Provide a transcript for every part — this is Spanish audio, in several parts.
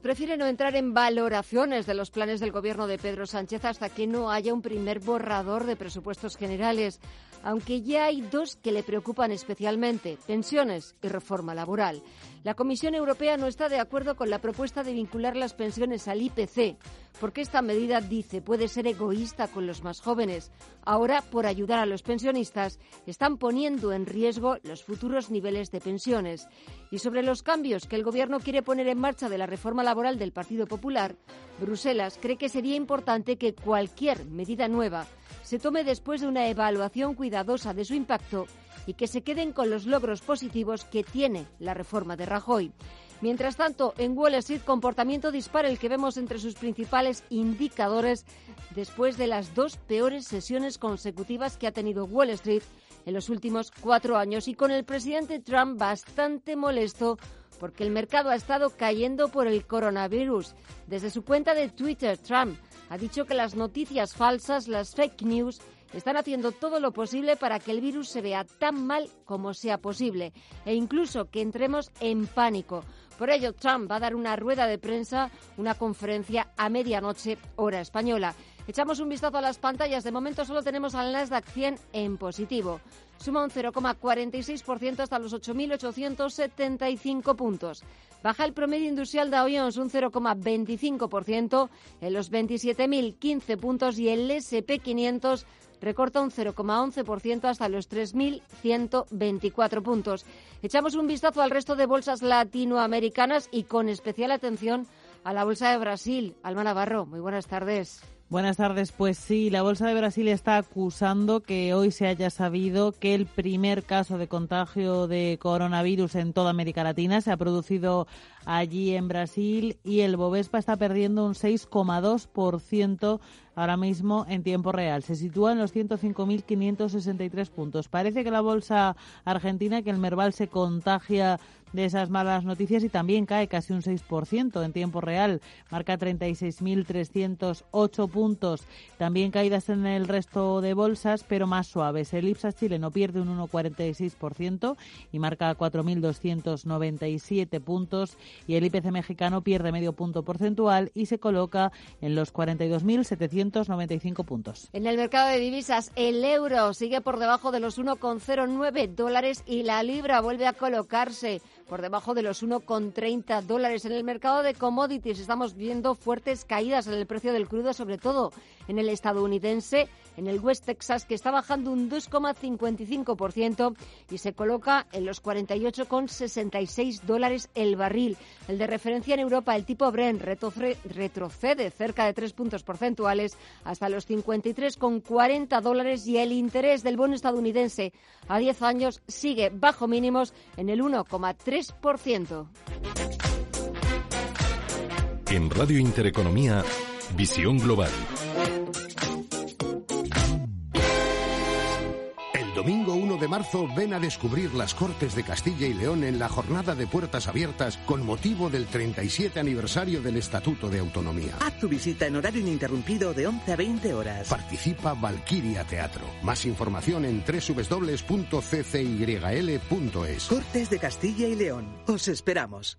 Prefiere no entrar en valoraciones de los planes del gobierno de Pedro Sánchez hasta que no haya un primer borrador de presupuestos generales, aunque ya hay dos que le preocupan especialmente, pensiones y reforma laboral. La Comisión Europea no está de acuerdo con la propuesta de vincular las pensiones al IPC, porque esta medida, dice, puede ser egoísta con los más jóvenes. Ahora, por ayudar a los pensionistas, están poniendo en riesgo los futuros niveles de pensiones. Y sobre los cambios que el Gobierno quiere poner en marcha de la reforma laboral del Partido Popular, Bruselas cree que sería importante que cualquier medida nueva se tome después de una evaluación cuidadosa de su impacto y que se queden con los logros positivos que tiene la reforma de Rajoy. Mientras tanto, en Wall Street, comportamiento dispara el que vemos entre sus principales indicadores después de las dos peores sesiones consecutivas que ha tenido Wall Street en los últimos cuatro años y con el presidente Trump bastante molesto porque el mercado ha estado cayendo por el coronavirus. Desde su cuenta de Twitter, Trump ha dicho que las noticias falsas, las fake news, están haciendo todo lo posible para que el virus se vea tan mal como sea posible e incluso que entremos en pánico. Por ello, Trump va a dar una rueda de prensa, una conferencia a medianoche, hora española. Echamos un vistazo a las pantallas. De momento solo tenemos al Nasdaq 100 en positivo. Suma un 0,46% hasta los 8.875 puntos. Baja el promedio industrial de Jones un 0,25% en los 27.015 puntos y el SP500 recorta un 0,11% hasta los 3.124 puntos. Echamos un vistazo al resto de bolsas latinoamericanas y con especial atención a la bolsa de Brasil. Alma Navarro, muy buenas tardes. Buenas tardes. Pues sí, la Bolsa de Brasil está acusando que hoy se haya sabido que el primer caso de contagio de coronavirus en toda América Latina se ha producido allí en Brasil y el Bovespa está perdiendo un 6,2% ahora mismo en tiempo real. Se sitúa en los 105.563 puntos. Parece que la bolsa argentina, que el Merval se contagia de esas malas noticias y también cae casi un 6% en tiempo real. Marca 36.308 puntos. También caídas en el resto de bolsas, pero más suaves. El Ipsas chileno pierde un 1,46% y marca 4.297 puntos y el IPC mexicano pierde medio punto porcentual y se coloca en los 42.795 puntos. En el mercado de divisas, el euro sigue por debajo de los 1,09 dólares y la libra vuelve a colocarse por debajo de los 1,30 dólares. En el mercado de commodities estamos viendo fuertes caídas en el precio del crudo, sobre todo en el estadounidense, en el West Texas, que está bajando un 2,55% y se coloca en los 48,66 dólares el barril. El de referencia en Europa, el tipo Brent, retrocede cerca de 3 puntos porcentuales hasta los 53,40 dólares y el interés del bono estadounidense a 10 años sigue bajo mínimos en el 1,3%. En Radio Intereconomía, Visión Global. De marzo ven a descubrir las Cortes de Castilla y León en la jornada de puertas abiertas con motivo del 37 aniversario del Estatuto de Autonomía. Haz tu visita en horario ininterrumpido de 11 a 20 horas. Participa Valquiria Teatro. Más información en www.ccyl.es. Cortes de Castilla y León. Os esperamos.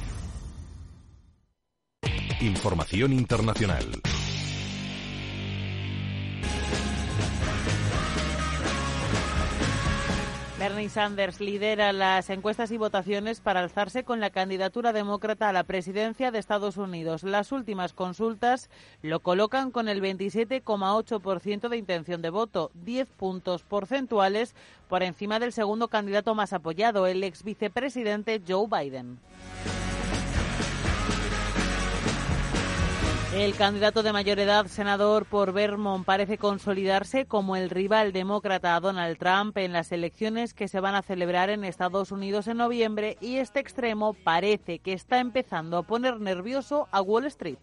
Información internacional. Bernie Sanders lidera las encuestas y votaciones para alzarse con la candidatura demócrata a la presidencia de Estados Unidos. Las últimas consultas lo colocan con el 27,8% de intención de voto, 10 puntos porcentuales por encima del segundo candidato más apoyado, el ex vicepresidente Joe Biden. El candidato de mayor edad, senador por Vermont, parece consolidarse como el rival demócrata a Donald Trump en las elecciones que se van a celebrar en Estados Unidos en noviembre y este extremo parece que está empezando a poner nervioso a Wall Street.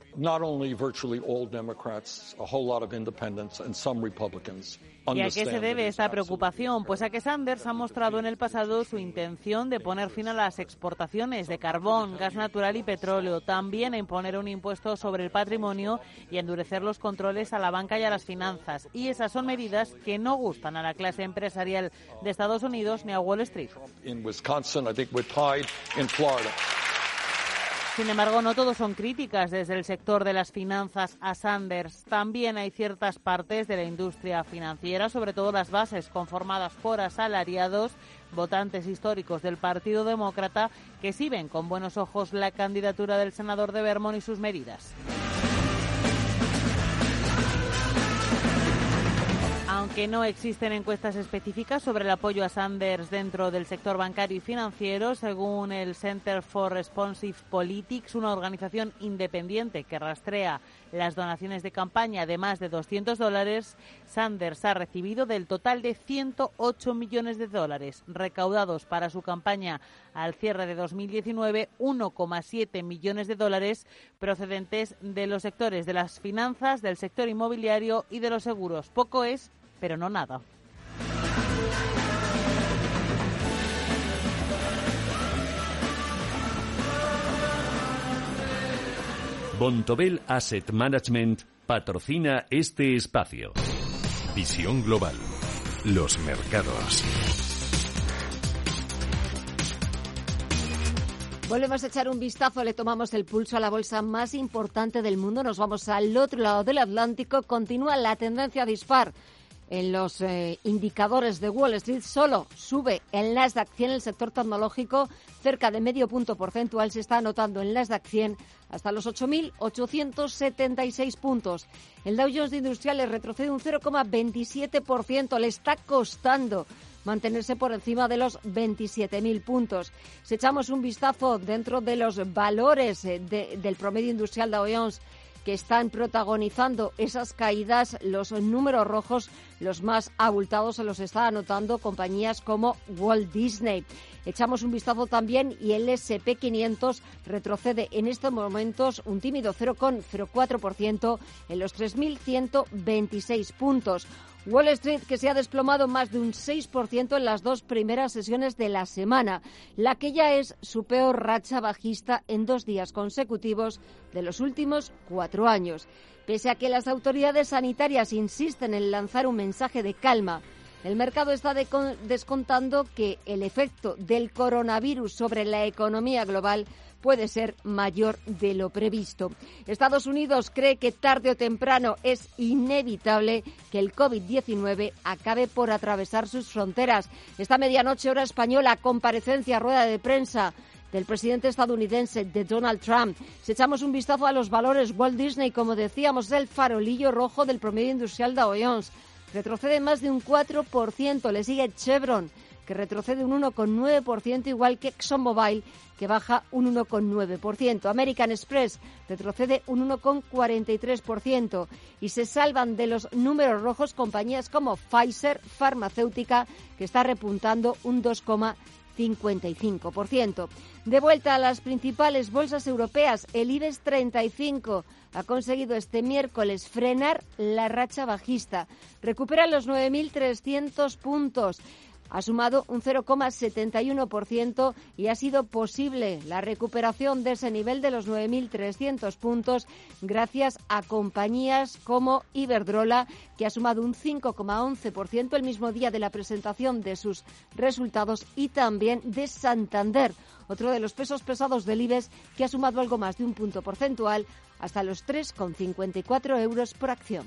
¿Y a qué se debe esta preocupación? Pues a que Sanders ha mostrado en el pasado su intención de poner fin a las exportaciones de carbón, gas natural y petróleo, también a imponer un impuesto sobre el patrimonio y endurecer los controles a la banca y a las finanzas. Y esas son medidas que no gustan a la clase empresarial de Estados Unidos ni a Wall Street. Sin embargo, no todos son críticas desde el sector de las finanzas a Sanders. También hay ciertas partes de la industria financiera, sobre todo las bases conformadas por asalariados, votantes históricos del Partido Demócrata, que sí ven con buenos ojos la candidatura del senador de Vermont y sus medidas. Aunque no existen encuestas específicas sobre el apoyo a Sanders dentro del sector bancario y financiero, según el Center for Responsive Politics, una organización independiente que rastrea las donaciones de campaña de más de 200 dólares, Sanders ha recibido del total de 108 millones de dólares recaudados para su campaña al cierre de 2019, 1,7 millones de dólares procedentes de los sectores de las finanzas, del sector inmobiliario y de los seguros. Poco es pero no nada. Bontobel Asset Management patrocina este espacio. Visión global. Los mercados. Volvemos a echar un vistazo, le tomamos el pulso a la bolsa más importante del mundo, nos vamos al otro lado del Atlántico, continúa la tendencia dispar en los eh, indicadores de Wall Street solo sube el Nasdaq 100, el sector tecnológico, cerca de medio punto porcentual se está anotando en Nasdaq 100 hasta los 8.876 puntos. El Dow Jones de Industriales retrocede un 0,27%, le está costando mantenerse por encima de los 27.000 puntos. Si echamos un vistazo dentro de los valores eh, del promedio industrial Dow Jones, que están protagonizando esas caídas, los números rojos, los más abultados, se los está anotando compañías como Walt Disney. Echamos un vistazo también y el SP500 retrocede en estos momentos un tímido 0,04% en los 3.126 puntos. Wall Street, que se ha desplomado más de un 6% en las dos primeras sesiones de la semana, la que ya es su peor racha bajista en dos días consecutivos de los últimos cuatro años. Pese a que las autoridades sanitarias insisten en lanzar un mensaje de calma, el mercado está descontando que el efecto del coronavirus sobre la economía global puede ser mayor de lo previsto. Estados Unidos cree que tarde o temprano es inevitable que el COVID-19 acabe por atravesar sus fronteras. Esta medianoche hora española, comparecencia, rueda de prensa del presidente estadounidense, de Donald Trump. Si echamos un vistazo a los valores, Walt Disney, como decíamos, es el farolillo rojo del promedio industrial Dow Jones. Retrocede más de un 4%, le sigue Chevron que retrocede un 1,9%, igual que ExxonMobil, que baja un 1,9%. American Express retrocede un 1,43% y se salvan de los números rojos compañías como Pfizer, farmacéutica, que está repuntando un 2,5%. 55%. De vuelta a las principales bolsas europeas, el IBEX 35 ha conseguido este miércoles frenar la racha bajista. Recupera los 9.300 puntos ha sumado un 0,71% y ha sido posible la recuperación de ese nivel de los 9.300 puntos gracias a compañías como Iberdrola, que ha sumado un 5,11% el mismo día de la presentación de sus resultados, y también de Santander, otro de los pesos pesados del IBEX, que ha sumado algo más de un punto porcentual hasta los 3,54 euros por acción.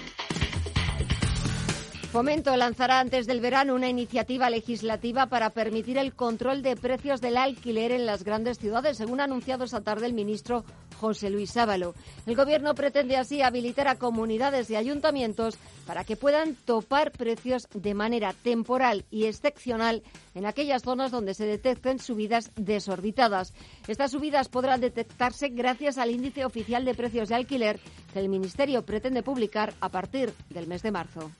Fomento lanzará antes del verano una iniciativa legislativa para permitir el control de precios del alquiler en las grandes ciudades, según ha anunciado esta tarde el ministro José Luis Sábalo. El Gobierno pretende así habilitar a comunidades y ayuntamientos para que puedan topar precios de manera temporal y excepcional en aquellas zonas donde se detecten subidas desorbitadas. Estas subidas podrán detectarse gracias al índice oficial de precios de alquiler que el Ministerio pretende publicar a partir del mes de marzo.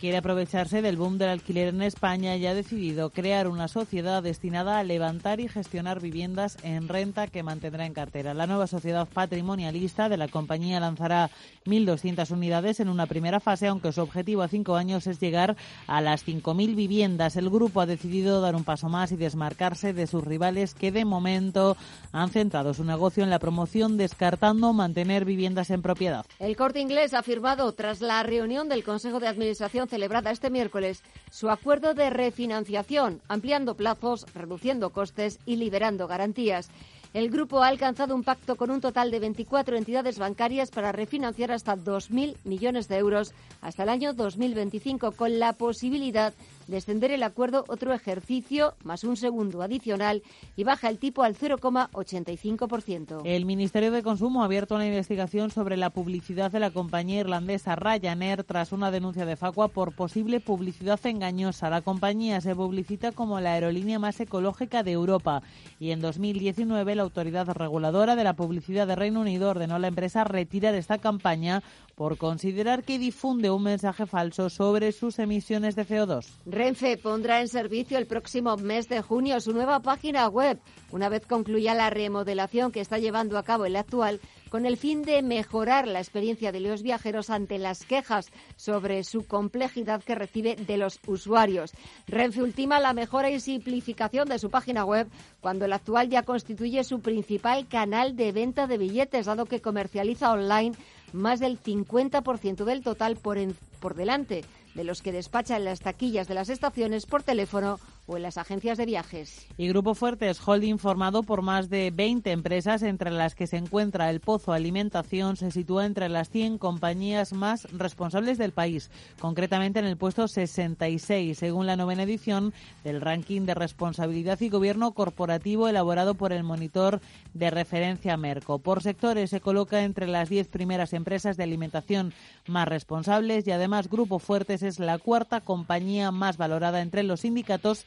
Quiere aprovecharse del boom del alquiler en España y ha decidido crear una sociedad destinada a levantar y gestionar viviendas en renta que mantendrá en cartera. La nueva sociedad patrimonialista de la compañía lanzará 1.200 unidades en una primera fase, aunque su objetivo a cinco años es llegar a las 5.000 viviendas. El grupo ha decidido dar un paso más y desmarcarse de sus rivales que de momento han centrado su negocio en la promoción, descartando mantener viviendas en propiedad. El corte inglés ha firmado, tras la reunión del Consejo de Administración celebrada este miércoles, su acuerdo de refinanciación, ampliando plazos, reduciendo costes y liberando garantías. El grupo ha alcanzado un pacto con un total de 24 entidades bancarias para refinanciar hasta 2.000 millones de euros hasta el año 2025, con la posibilidad de extender el acuerdo otro ejercicio más un segundo adicional y baja el tipo al 0,85%. El Ministerio de Consumo ha abierto una investigación sobre la publicidad de la compañía irlandesa Ryanair tras una denuncia de Facua por posible publicidad engañosa. La compañía se publicita como la aerolínea más ecológica de Europa y en 2019 la autoridad reguladora de la publicidad de Reino Unido ordenó a la empresa retirar esta campaña por considerar que difunde un mensaje falso sobre sus emisiones de CO2. Renfe pondrá en servicio el próximo mes de junio su nueva página web, una vez concluya la remodelación que está llevando a cabo el actual con el fin de mejorar la experiencia de los viajeros ante las quejas sobre su complejidad que recibe de los usuarios. Renfe ultima la mejora y simplificación de su página web cuando el actual ya constituye su principal canal de venta de billetes, dado que comercializa online más del 50% del total por, por delante de los que despachan las taquillas de las estaciones por teléfono o en las agencias de viajes. Y Grupo Fuertes Holding, formado por más de 20 empresas, entre las que se encuentra el Pozo Alimentación, se sitúa entre las 100 compañías más responsables del país, concretamente en el puesto 66, según la novena edición del ranking de responsabilidad y gobierno corporativo elaborado por el monitor de referencia Merco. Por sectores se coloca entre las 10 primeras empresas de alimentación más responsables y además Grupo Fuertes es la cuarta compañía más valorada entre los sindicatos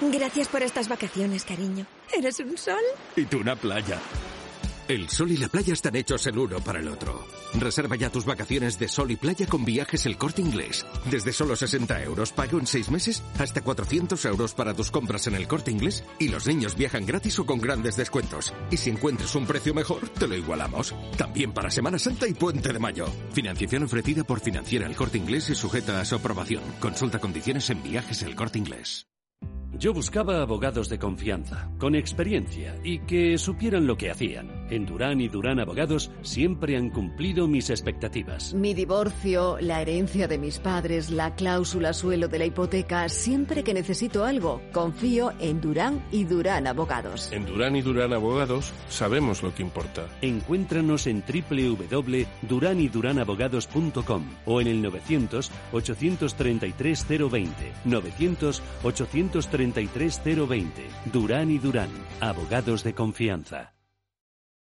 Gracias por estas vacaciones, cariño. ¿Eres un sol? Y tú una playa. El sol y la playa están hechos el uno para el otro. Reserva ya tus vacaciones de sol y playa con viajes El Corte Inglés. Desde solo 60 euros, pago en seis meses, hasta 400 euros para tus compras en El Corte Inglés y los niños viajan gratis o con grandes descuentos. Y si encuentras un precio mejor, te lo igualamos. También para Semana Santa y Puente de Mayo. Financiación ofrecida por Financiera El Corte Inglés y sujeta a su aprobación. Consulta condiciones en viajes El Corte Inglés. Yo buscaba abogados de confianza, con experiencia y que supieran lo que hacían. En Durán y Durán Abogados siempre han cumplido mis expectativas. Mi divorcio, la herencia de mis padres, la cláusula suelo de la hipoteca, siempre que necesito algo, confío en Durán y Durán Abogados. En Durán y Durán Abogados sabemos lo que importa. Encuéntranos en www.duranyduranabogados.com o en el 900 833 020. 900 833 020. Durán y Durán, abogados de confianza.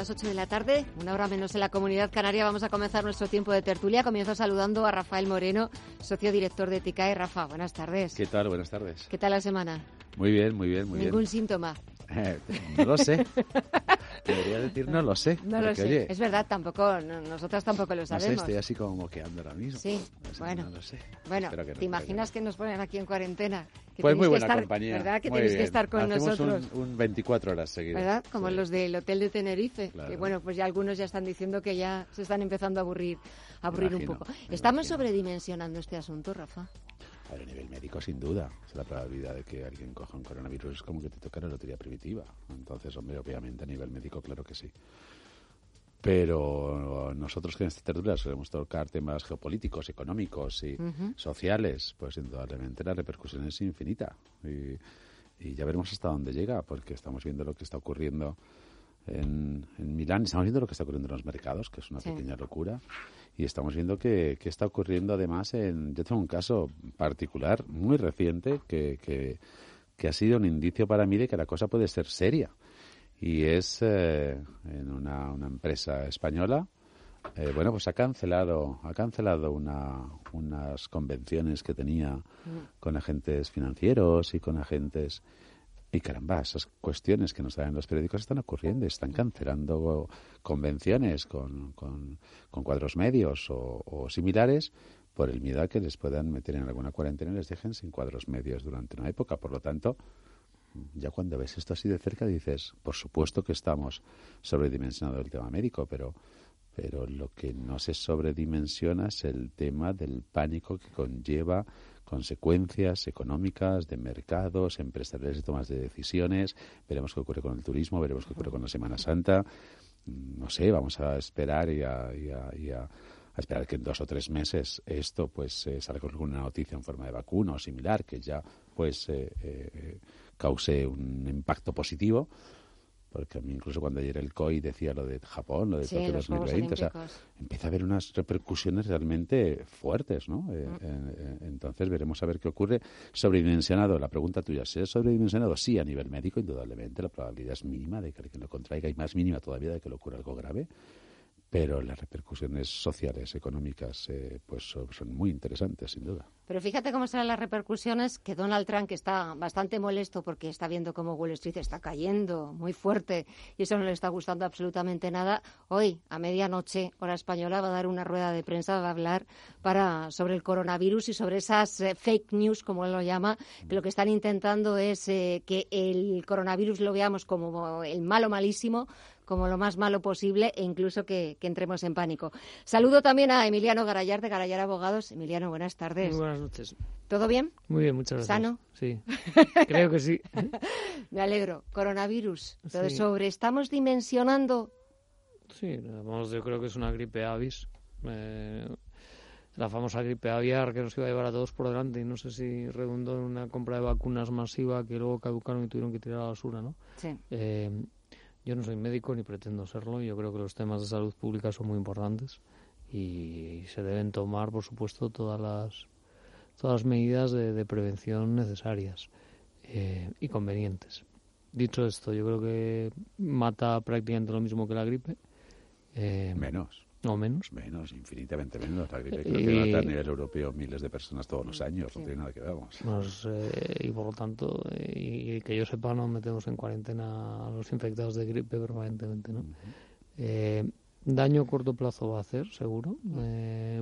Las 8 de la tarde, una hora menos en la comunidad canaria. Vamos a comenzar nuestro tiempo de tertulia. Comienzo saludando a Rafael Moreno, socio director de TICAE. Rafa, buenas tardes. ¿Qué tal? Buenas tardes. ¿Qué tal la semana? Muy bien, muy bien, muy Ningún bien. síntoma. Eh, no lo sé. Debería decir no lo sé. No lo sé. oye, Es verdad, tampoco, no- nosotras tampoco lo no sé, sabemos. estoy así como moqueando ahora mismo. Sí, No sé, bueno. No lo sé. Bueno, que no, ¿te imaginas que nos ponen aquí en cuarentena? Que Pues muy que buena estar, compañía. ¿Verdad? Que muy tenéis que bien. estar con Hacemos nosotros. Un, un 24 horas seguidas. ¿Verdad? Como Sí. los del hotel de Tenerife, Claro. que bueno, pues ya algunos ya están diciendo que ya se están empezando a aburrir, a aburrir un poco. ¿Estamos sobredimensionando este asunto, Rafa? A ver, a nivel médico, sin duda. La probabilidad de que alguien coja un coronavirus es como que te toca la lotería primitiva. Entonces, hombre, obviamente a nivel médico, claro que sí. Pero nosotros que en esta tertulia solemos tocar temas geopolíticos, económicos y sociales, pues indudablemente la repercusión es infinita. Y, y ya veremos hasta dónde llega, porque estamos viendo lo que está ocurriendo en, en Milán, estamos viendo lo que está ocurriendo en los mercados, que es una Sí. pequeña locura. Y estamos viendo que, que está ocurriendo además en... Yo tengo un caso particular muy reciente que, que, que ha sido un indicio para mí de que la cosa puede ser seria. Y es eh, en una, una empresa española, eh, bueno, pues ha cancelado, ha cancelado una, unas convenciones que tenía con agentes financieros y con agentes... Y caramba, esas cuestiones que nos dan los periódicos están ocurriendo, están cancelando convenciones con, con, cuadros medios o, similares por el miedo a que les puedan meter en alguna cuarentena y les dejen sin cuadros medios durante una época. Por lo tanto, ya cuando ves esto así de cerca dices, por supuesto que estamos sobredimensionando el tema médico, pero, pero lo que no se sobredimensiona es el tema del pánico que conlleva consecuencias económicas, de mercados, empresariales y tomas de decisiones. Veremos qué ocurre con el turismo, veremos qué ocurre con la Semana Santa. No sé, vamos a esperar y a, y a- y a- esperar que en dos o tres meses esto pues eh, salga con alguna noticia en forma de vacuna o similar que ya pues eh, eh, cause un impacto positivo porque a mí incluso cuando ayer el COI decía lo de Japón, lo de Sí, Tokio los Juegos 2020, o sea, empieza a haber unas repercusiones realmente fuertes, ¿no? Eh, Mm. eh, entonces veremos a ver qué ocurre. Sobredimensionado, la pregunta tuya, ¿si es sobredimensionado? Sí, a nivel médico, indudablemente, la probabilidad es mínima de que alguien lo contraiga y más mínima todavía de que le ocurra algo grave. Pero las repercusiones sociales, económicas, eh, pues son, muy interesantes, sin duda. Pero fíjate cómo serán las repercusiones que Donald Trump, que está bastante molesto porque está viendo cómo Wall Street está cayendo muy fuerte y eso no le está gustando absolutamente nada, hoy a medianoche, hora española, va a dar una rueda de prensa, va a hablar para, sobre el coronavirus y sobre esas eh, fake news, como él lo llama, que lo que están intentando es eh, que el coronavirus lo veamos como el malo malísimo, como lo más malo posible e incluso que, entremos en pánico. Saludo también a Emiliano Garayar de Garayar Abogados. Emiliano, buenas tardes. Muy buenas noches. ¿Todo bien? Muy bien, muchas gracias. ¿Sano? Sí, creo que sí. Me alegro. Coronavirus. Sobre sobre, ¿estamos dimensionando? Sí, vamos, yo creo que es una gripe avis. Eh, la famosa gripe aviar que nos iba a llevar a todos por delante y no sé si redundó en una compra de vacunas masiva que luego caducaron y tuvieron que tirar a la basura, ¿no? Sí. Eh, yo no soy médico ni pretendo serlo. Yo creo que los temas de salud pública son muy importantes y se deben tomar, por supuesto, todas las todas las medidas de, prevención necesarias eh, y convenientes. Dicho esto, yo creo que mata prácticamente lo mismo que la gripe. Eh, menos. O menos. Menos, infinitamente menos. La gripe que mata a nivel europeo miles de personas todos los años, no tiene nada que ver. Pues, eh, y por lo tanto, eh, y que yo sepa, no metemos en cuarentena a los infectados de gripe permanentemente, ¿no? Eh, daño a corto plazo va a hacer, seguro,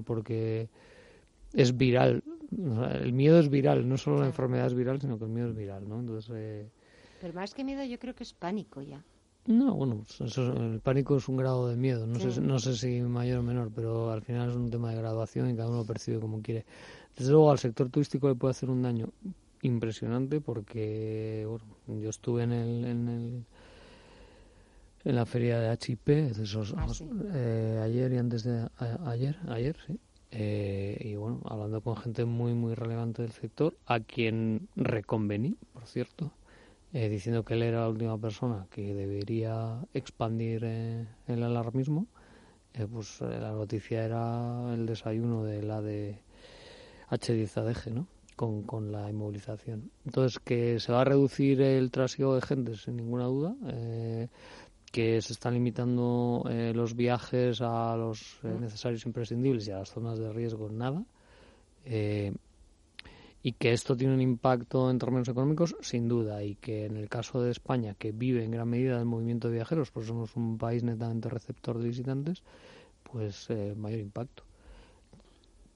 porque es viral. el miedo es viral, no solo la enfermedad es viral, sino que el miedo es viral, ¿no? Entonces... Pero más que miedo, yo creo que es pánico ya. No, bueno, pues el pánico es un grado de miedo, no, sé, no sé si mayor o menor, pero al final es un tema de graduación y cada uno lo percibe como quiere. Desde luego al sector turístico le puede hacer un daño impresionante porque bueno, yo estuve en el, en el en la feria de HIP esos, ah, eh, ayer y antes de ayer ayer sí. Eh, y bueno hablando con gente muy muy relevante del sector a quien reconvení por cierto eh, diciendo que él era la última persona que debería expandir eh, el alarmismo, eh, pues la noticia era el desayuno de la de H10ADG, ¿no? Con, con la inmovilización. Entonces, que se va a reducir el trasiego de gente, sin ninguna duda, que se están limitando los viajes a los necesarios imprescindibles y a las zonas de riesgo, nada y que esto tiene un impacto en términos económicos, sin duda, y que en el caso de España, que vive en gran medida del movimiento de viajeros, pues somos un país netamente receptor de visitantes, pues eh, mayor impacto.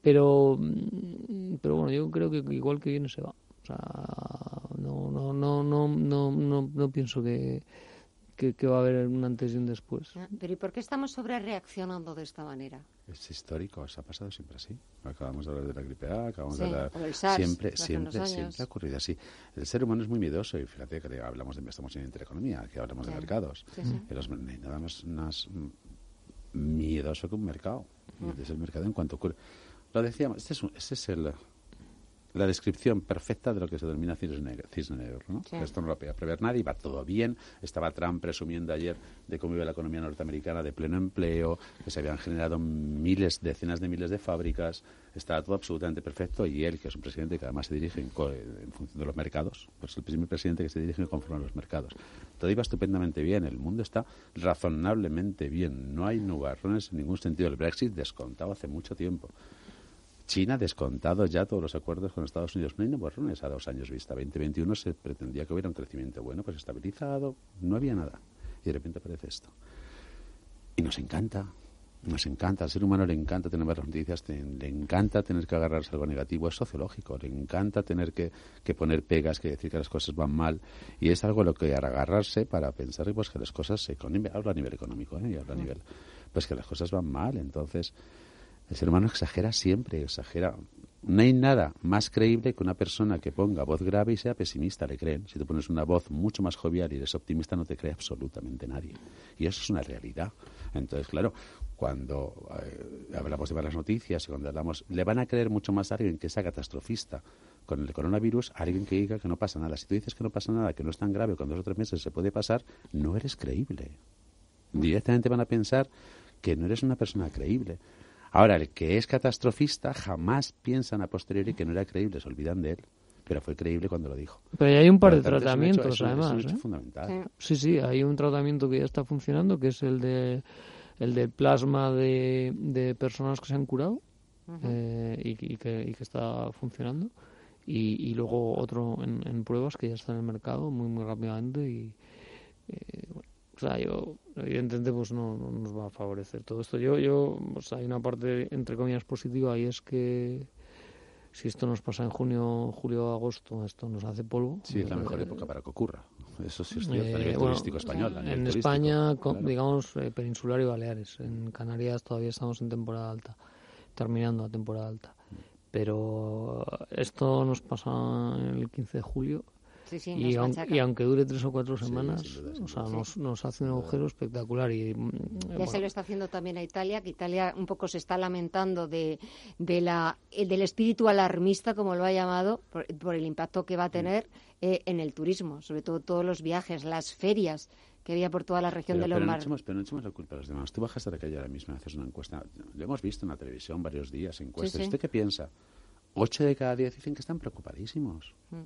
Pero, mm, pero bueno, yo creo que igual que viene se va. O sea, no, no, no, no, no, no, no pienso que, que, va a haber un antes y un después. Ah, pero ¿y por qué estamos sobre reaccionando de esta manera? Es histórico, se ha pasado siempre así. Acabamos de hablar de la gripe A, acabamos de hablar... siempre, siempre, siempre ha ocurrido así. El ser humano es muy miedoso y fíjate que hablamos de estamos en intereconomía, que hablamos de mercados. nada más, más miedoso que un mercado. Mm. Es el mercado en cuanto ocurre. Lo decíamos, este es, este es el la descripción perfecta de lo que se denomina cisne negro. ¿no? Esto no lo podía prever nadie, va todo bien. Estaba Trump presumiendo ayer de cómo iba la economía norteamericana de pleno empleo, que se habían generado miles, decenas de miles de fábricas. Estaba todo absolutamente perfecto y él, que es un presidente que además se dirige en, función de los mercados, pues el primer presidente que se dirige conforme a los mercados. Todo iba estupendamente bien, el mundo está razonablemente bien, no hay nubarrones en ningún sentido. El Brexit descontado hace mucho tiempo. China descontado ya todos los acuerdos con Estados Unidos. No hay borrones a dos años vista. 2021 se pretendía que hubiera un crecimiento bueno, pues estabilizado, no había nada. Y de repente aparece esto. Y nos encanta, nos encanta, al ser humano le encanta tener malas noticias, le encanta tener que agarrarse algo negativo, es sociológico, le encanta tener que, que, poner pegas, que decir que las cosas van mal, y es algo a lo que agarrarse para pensar pues, que las cosas, se, hablo a nivel económico, ¿eh? y hablo a nivel, pues que las cosas van mal, entonces el ser exagera siempre, exagera. No hay nada más creíble que una persona que ponga voz grave y sea pesimista, le creen. Si te pones una voz mucho más jovial y eres optimista, no te cree absolutamente nadie. Y eso es una realidad. Entonces, claro, cuando eh, hablamos de malas noticias y cuando hablamos, le van a creer mucho más a alguien que sea catastrofista con el coronavirus, a alguien que diga que no pasa nada. Si tú dices que no pasa nada, que no es tan grave, con dos o tres meses se puede pasar, no eres creíble. Directamente van a pensar que no eres una persona creíble. Ahora, el que es catastrofista jamás piensan a posteriori que no era creíble, se olvidan de él. Pero fue creíble cuando lo dijo. Pero hay un par de tratamientos, además. Es ¿eh? fundamental. Sí, sí, hay un tratamiento que ya está funcionando, que es el de el del plasma de, de personas que se han curado eh, y, que, y, que, está funcionando. Y, y luego otro en, en, pruebas que ya está en el mercado muy, muy rápidamente. Y eh, bueno, sea, yo, evidentemente, pues no, nos va a favorecer todo esto. Yo, yo, hay una parte, entre comillas, positiva y es que si esto nos pasa en junio, julio, agosto, esto nos hace polvo. Sí, es la mejor eh, época para que ocurra. Eso sí es cierto, a nivel Eh, bueno, turístico español. a nivel En turístico, España, claro. digamos, eh, peninsular y Baleares. En Canarias todavía estamos en temporada alta, terminando la temporada alta. Pero esto nos pasa el 15 de julio. Sí, sí, y, aun- y aunque dure tres o cuatro Sí, semanas, sin o sea, nos, nos hace un agujero espectacular. Y, mm, Ya bueno, se lo está haciendo también a Italia, que Italia un poco se está lamentando de, de la, eh, del espíritu alarmista, como lo ha llamado, por, por el impacto que va a tener eh, en el turismo, sobre todo todos los viajes, las ferias que había por toda la región Pero, de los pero no echemos, pero no echemos la culpa a los demás. Tú bajas de la calle ahora mismo y haces una encuesta. Lo hemos visto en la televisión varios días, encuestas. sí. ¿Usted qué piensa? Ocho de cada diez dicen que están preocupadísimos. Mm.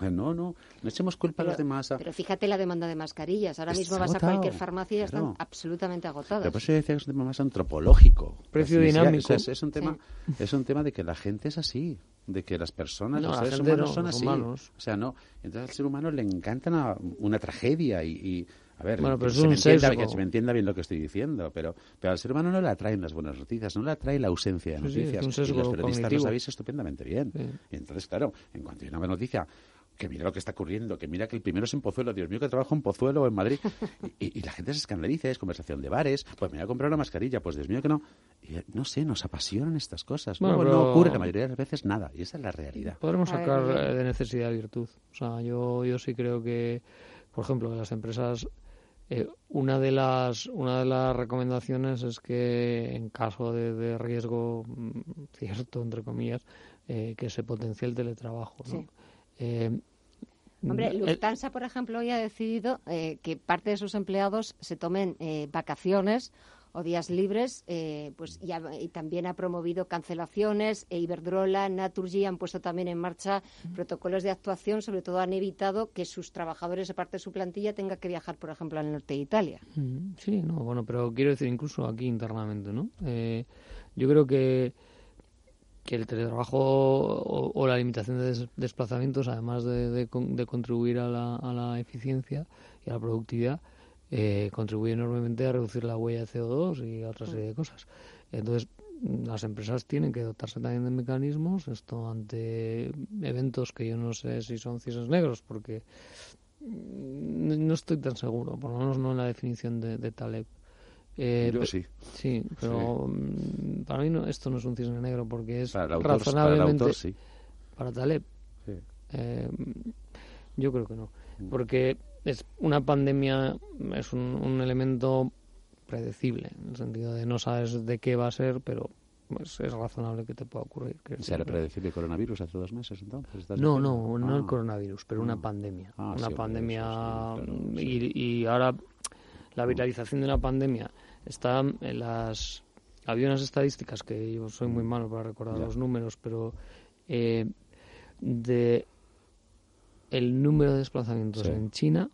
Eh, No, no, no echemos culpa a los demás. Pero fíjate la demanda de mascarillas. Ahora Está mismo vas a cualquier farmacia y ya claro. están absolutamente agotadas. Pero por eso yo decía que es un tema más antropológico. Precio dinámico. o sea, es, es un tema, es un tema de que la gente es así, de que las personas, No, los seres humanos no, son así. humanos. O sea, no. Entonces al ser humano le encanta una, una tragedia y, y, a ver, Bueno, que pero es se, un me entienda, sesgo. que se me entienda bien lo que estoy diciendo, pero, pero al ser humano no le atraen las buenas noticias, no le atrae la ausencia de Sí, sí, es noticias. un y los periodistas cognitivo. lo sabéis estupendamente bien. Y entonces, claro, en cuanto hay una buena noticia, que mira lo que está ocurriendo, que mira que el primero es en Pozuelo, Dios mío, que trabajo en Pozuelo o en Madrid. Y, la gente se escandaliza, es conversación de bares, pues me voy a comprar una mascarilla, pues Dios mío que no. Y, no sé, nos apasionan estas cosas. Bueno, Luego pero- no ocurre la mayoría de las veces nada, y esa es la realidad. Podremos ver, sacar eh, de necesidad virtud. O sea, yo, yo sí creo que, por ejemplo, las empresas, eh, una de las una de las recomendaciones es que en caso de, de riesgo mm, cierto, entre comillas, eh, que se potencie el teletrabajo. ¿no? Sí. Eh, Hombre, Lufthansa, por ejemplo, hoy ha decidido eh, que parte de sus empleados se tomen eh, vacaciones o días libres, eh, pues y, ha- y también ha promovido cancelaciones. E Iberdrola, Naturgy han puesto también en marcha protocolos de actuación, sobre todo han evitado que sus trabajadores, aparte de su plantilla, tengan que viajar, por ejemplo, al norte de Italia. Sí, no, bueno, pero quiero decir incluso aquí internamente, ¿no? Eh, yo creo que que el teletrabajo o, la limitación de des- desplazamientos, además de, de con- de contribuir a la, a la eficiencia y a la productividad, eh, contribuye enormemente a reducir la huella de CO2 y a otra serie de cosas. Entonces, las empresas tienen que dotarse también de mecanismos, esto ante eventos que yo no sé si son cisnes negros, porque no estoy tan seguro, por lo menos no en la definición de, de Taleb. Eh, Yo sí. Sí, pero mm, para mí no, esto no es un cisne negro porque es Para el autor- para el razonablemente... autor, sí. Para Taleb. Sí. Eh, yo creo que no. Porque es una pandemia es un, un elemento predecible, en el sentido de no sabes de qué va a ser, pero pues, es razonable que te pueda ocurrir. Quiero ¿Se era decir, predecible el coronavirus hace dos meses entonces? ¿Estás no, no, no el Ah. coronavirus, pero una Ah. pandemia. Ah, una pandemia eso sí, claro, sí. y, y ahora la viralización de una pandemia está en las había unas estadísticas que yo soy muy malo para recordar Ya. los números, pero eh, de el número de desplazamientos Sí. en China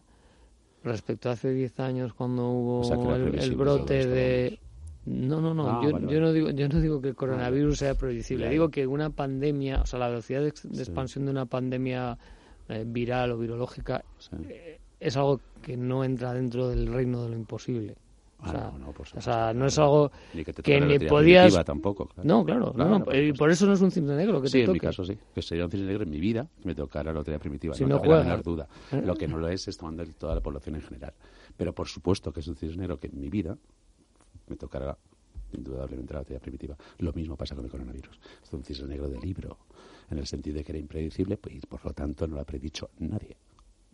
respecto a hace 10 años cuando hubo O sea, el, el previsible brote de no, no, no. Ah, yo, vale, yo no digo, yo no digo que el coronavirus sea predecible. Ya, Digo que una pandemia, o sea, la velocidad de, ex- de Sí. expansión de una pandemia eh, viral o virológica Sí. eh, es algo que no entra dentro del reino de lo imposible. O sea, no, no, por o supuesto, sea, no es algo Ni que te que toque podías... tampoco, claro. No, claro, Claro, no, por y por eso no es un cisne negro que Sí, te en mi toque. caso sí. Que sería un cisne negro en mi vida que me tocara la lotería primitiva. Si no cabe la menor duda. ¿Eh? Lo que no lo es es tomando toda la población en general. Pero por supuesto que es un cisne negro que en mi vida me tocará indudablemente la lotería primitiva. Lo mismo pasa con el coronavirus. Es un cisne negro de libro, en el sentido de que era impredecible pues, y por lo tanto no lo ha predicho nadie.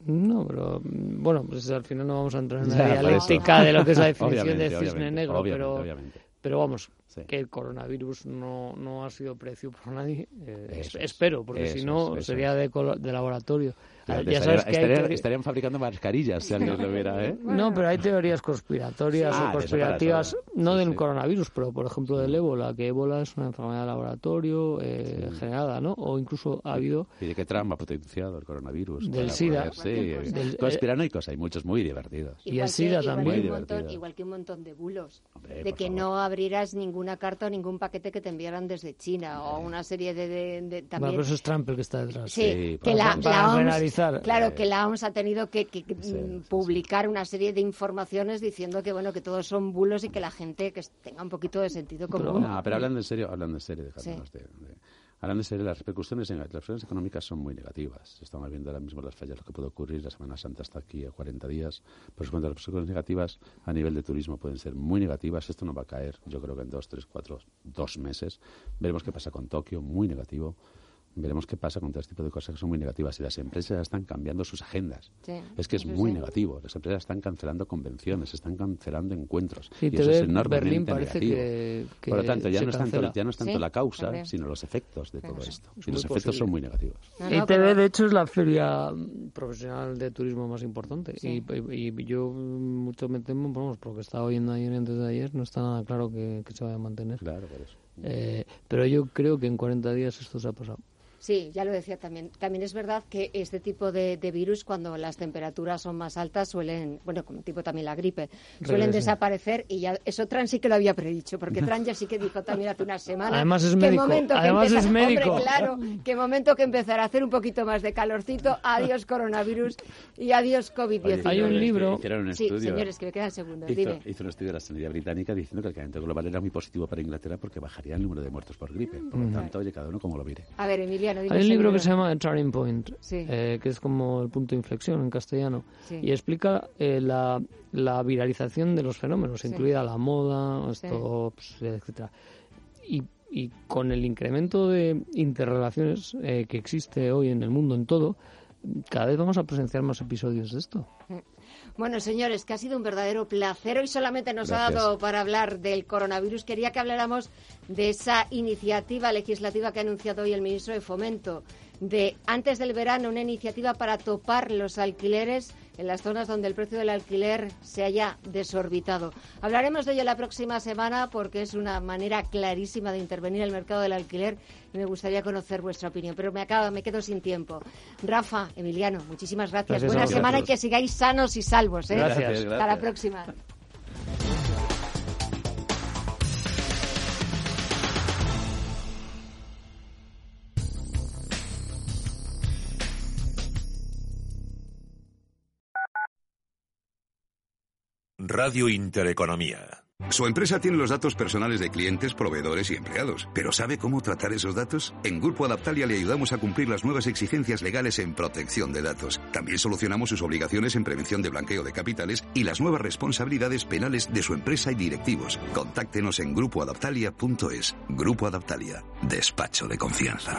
No, pero mm, bueno, pues al final no vamos a entrar en la dialéctica de lo que es la definición de cisne obviamente, negro, obviamente, pero, obviamente. pero vamos, Sí. que el coronavirus no, no ha sido precio por nadie. eh, es- es, espero, porque si no es, sería de, de laboratorio. Ya estaría- sabes que estarían, estarían fabricando mascarillas si alguien lo viera, ¿eh? No, pero hay teorías conspiratorias. Ah, o conspirativas, no Sí, del sí. coronavirus, pero por ejemplo del ébola, que ébola es una enfermedad de laboratorio eh, generada, ¿no? O incluso ha habido ¿Y de qué trama ha potenciado el coronavirus? Del SIDA. poder- sí, Del- conspiranoicos hay muchos muy divertidos. Y el SIDA que, igual también. que un montón, igual que un montón de bulos. Hombre, de que favor. no abrieras ninguna carta o ningún paquete que te enviaran desde China o una serie de, de- de- Bueno, también pero eso es Trump el que está detrás. Sí, Sí, que para- la, para la OMS, claro, Eh, que la OMS ha tenido que, que- sí, mm, sí, publicar una serie de informaciones diciendo que bueno que todos son bulos y que la gente que tenga un poquito de sentido común. No, pero hablando en serio, hablando en serio, dejándonos de, de- Ahora de ser las repercusiones, las repercusiones económicas son muy negativas. Estamos viendo ahora mismo las fallas, lo que puede ocurrir. La Semana Santa está aquí a 40 días. Por supuesto, las repercusiones negativas a nivel de turismo pueden ser muy negativas. Esto no va a caer, yo creo que en dos, tres, cuatro, dos meses. Veremos qué pasa con Tokio, muy negativo veremos qué pasa con todo este tipo de cosas que son muy negativas. Y las empresas están cambiando sus agendas. es que es muy negativo. Las empresas están cancelando convenciones, están cancelando encuentros. y eso es enormemente negativo. Por lo tanto, ya no, es tanto, ya no es tanto la causa, sino los efectos de todo esto. y los efectos son muy negativos. y TV, de hecho, es la feria profesional de turismo más importante. Y, yo mucho me temo, vamos, porque estaba oyendo ayer y antes de ayer, no está nada claro que, se vaya a mantener. Claro, por eso. Eh, pero yo creo que en 40 días esto se ha pasado. Sí, ya lo decía también. También es verdad que este tipo de, virus, cuando las temperaturas son más altas, suelen, bueno, como tipo también la gripe, suelen desaparecer y ya eso Tran sí que lo había predicho, porque Tran ya sí que dijo también hace una semana. Además es médico. Además es médico. claro, que momento que empezará a hacer un poquito más de calorcito. Adiós coronavirus y adiós COVID-19. Hay un libro. Un sí, señores, que me quedan segundos. Hizo, hizo, un estudio de la sanidad británica diciendo que el calentamiento global era muy positivo para Inglaterra porque bajaría el número de muertos por gripe. Por lo tanto, oye, cada uno como lo mire. A ver, Emilia hay un libro que se llama Turning Point, eh, que es como el punto de inflexión en castellano, y explica eh, la, la, viralización de los fenómenos, incluida la moda, esto, etcétera. Y, y, con el incremento de interrelaciones eh, que existe hoy en el mundo, en todo, cada vez vamos a presenciar más episodios de esto. Bueno, señores, que ha sido un verdadero placer. Hoy solamente nos ha dado para hablar del coronavirus. Quería que habláramos de esa iniciativa legislativa que ha anunciado hoy el ministro de Fomento, de antes del verano una iniciativa para topar los alquileres en las zonas donde el precio del alquiler se haya desorbitado. Hablaremos de ello la próxima semana porque es una manera clarísima de intervenir en el mercado del alquiler y me gustaría conocer vuestra opinión. Pero me acaba, me quedo sin tiempo. Rafa, Emiliano, muchísimas gracias. Buena semana y que sigáis sanos y salvos. ¿eh? Gracias. Hasta la próxima. Radio Intereconomía. Su empresa tiene los datos personales de clientes, proveedores y empleados. ¿Pero sabe cómo tratar esos datos? En Grupo Adaptalia le ayudamos a cumplir las nuevas exigencias legales en protección de datos. También solucionamos sus obligaciones en prevención de blanqueo de capitales y las nuevas responsabilidades penales de su empresa y directivos. Contáctenos en grupoadaptalia.es. Grupo Adaptalia. Despacho de confianza.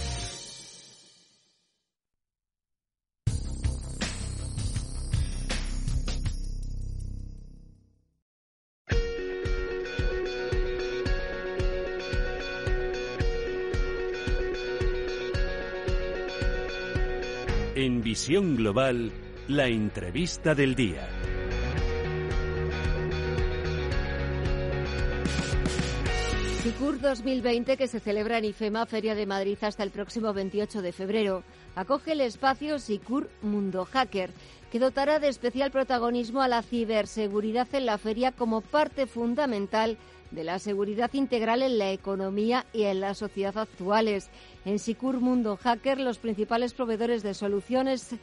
Visión Global, la entrevista del día. SICUR 2020, que se celebra en IFEMA, Feria de Madrid, hasta el próximo 28 de febrero, acoge el espacio SICUR Mundo Hacker, que dotará de especial protagonismo a la ciberseguridad en la feria como parte fundamental de la seguridad integral en la economía y en la sociedad actuales. En Sicur Mundo Hacker, los principales proveedores de soluciones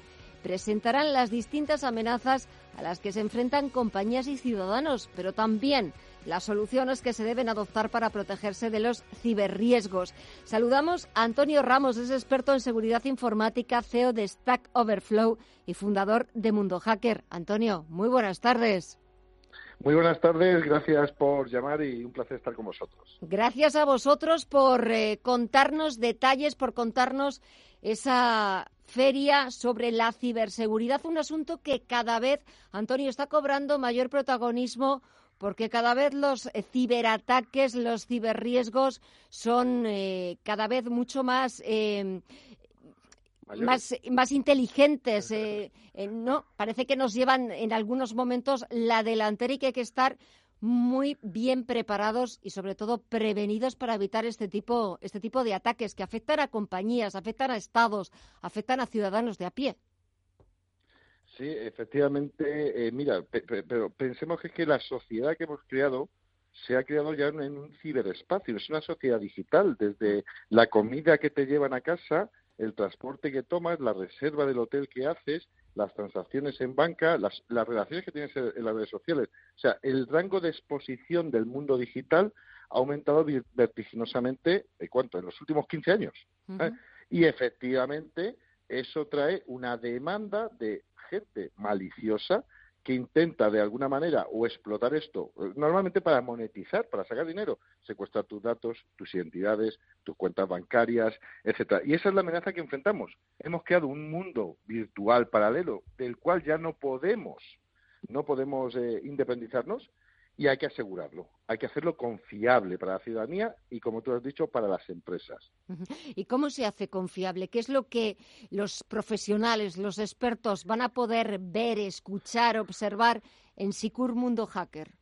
presentarán las distintas amenazas a las que se enfrentan compañías y ciudadanos, pero también las soluciones que se deben adoptar para protegerse de los ciberriesgos. Saludamos a Antonio Ramos, es experto en seguridad informática, CEO de Stack Overflow y fundador de Mundo Hacker. Antonio, muy buenas tardes. Muy buenas tardes, gracias por llamar y un placer estar con vosotros. Gracias a vosotros por eh, contarnos detalles, por contarnos esa feria sobre la ciberseguridad, un asunto que cada vez, Antonio, está cobrando mayor protagonismo porque cada vez los ciberataques, los ciberriesgos son eh, cada vez mucho más eh, más, más inteligentes, ¿no? Parece que nos llevan en algunos momentos la delantera y que hay que estar muy bien preparados y sobre todo prevenidos para evitar este tipo, este tipo de ataques que afectan a compañías, afectan a estados, afectan a ciudadanos de a pie. Sí, efectivamente, eh, mira, pero pensemos que, es que la sociedad que hemos creado se ha creado ya en un ciberespacio, es una sociedad digital, desde la comida que te llevan a casa, el transporte que tomas, la reserva del hotel que haces, las transacciones en banca, las, relaciones que tienes en, las redes sociales. O sea, el rango de exposición del mundo digital ha aumentado vertiginosamente, ¿en cuánto? En los últimos 15 años. ¿eh? Y efectivamente eso trae una demanda de gente maliciosa que intenta de alguna manera o explotar esto, normalmente para monetizar, para sacar dinero, secuestrar tus datos, tus identidades, tus cuentas bancarias, etcétera. Y esa es la amenaza que enfrentamos. Hemos creado un mundo virtual paralelo del cual ya no podemos, no podemos eh, independizarnos y hay que asegurarlo. Hay que hacerlo confiable para la ciudadanía y, como tú has dicho, para las empresas. ¿Y cómo se hace confiable? ¿Qué es lo que los profesionales, los expertos van a poder ver, escuchar, observar en Sicur Mundo Hacker?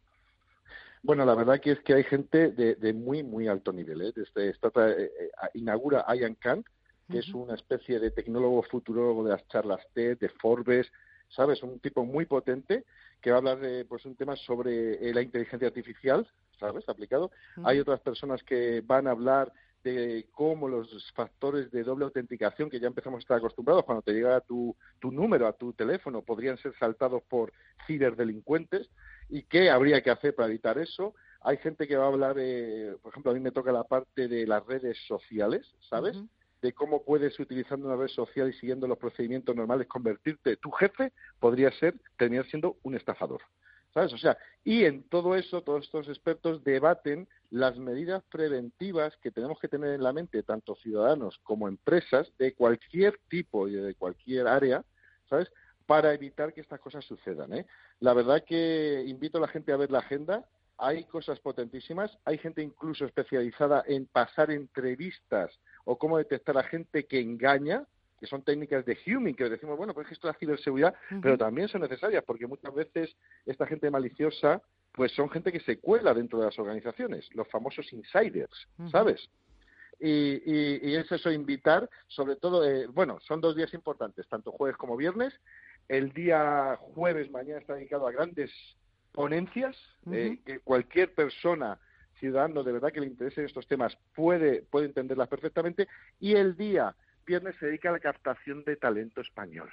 Bueno, la verdad que es que hay gente de, muy, muy alto nivel. ¿eh? Desde esta, eh, eh, inaugura Ian Kant, que es una especie de tecnólogo futurólogo de las charlas TED, de Forbes, ¿sabes? Un tipo muy potente que va a hablar de pues, un tema sobre eh, la inteligencia artificial, ¿sabes? Aplicado. Hay otras personas que van a hablar de cómo los factores de doble autenticación que ya empezamos a estar acostumbrados cuando te llega tu, tu número a tu teléfono podrían ser saltados por ciberdelincuentes y qué habría que hacer para evitar eso. Hay gente que va a hablar, por ejemplo, a mí me toca la parte de las redes sociales, ¿sabes? De cómo puedes, utilizando una red social y siguiendo los procedimientos normales, convertirte, tu jefe podría ser, terminar siendo un estafador. ¿Sabes? O sea, y en todo eso, todos estos expertos debaten las medidas preventivas que tenemos que tener en la mente, tanto ciudadanos como empresas, de cualquier tipo y de cualquier área, ¿sabes? Para evitar que estas cosas sucedan. ¿eh? La verdad que invito a la gente a ver la agenda. Hay cosas potentísimas. Hay gente incluso especializada en pasar entrevistas o cómo detectar a gente que engaña, que son técnicas de huming, que decimos, bueno, pues esto es la ciberseguridad, pero también son necesarias, porque muchas veces esta gente maliciosa, pues son gente que se cuela dentro de las organizaciones, los famosos insiders, ¿sabes? Y, es eso, invitar, sobre todo, eh, bueno, son dos días importantes, tanto jueves como viernes. El día jueves, mañana, está dedicado a grandes ponencias, eh, que cualquier persona ciudadano de verdad que le interesen estos temas puede, puede entenderlas perfectamente y el día viernes se dedica a la captación de talento español.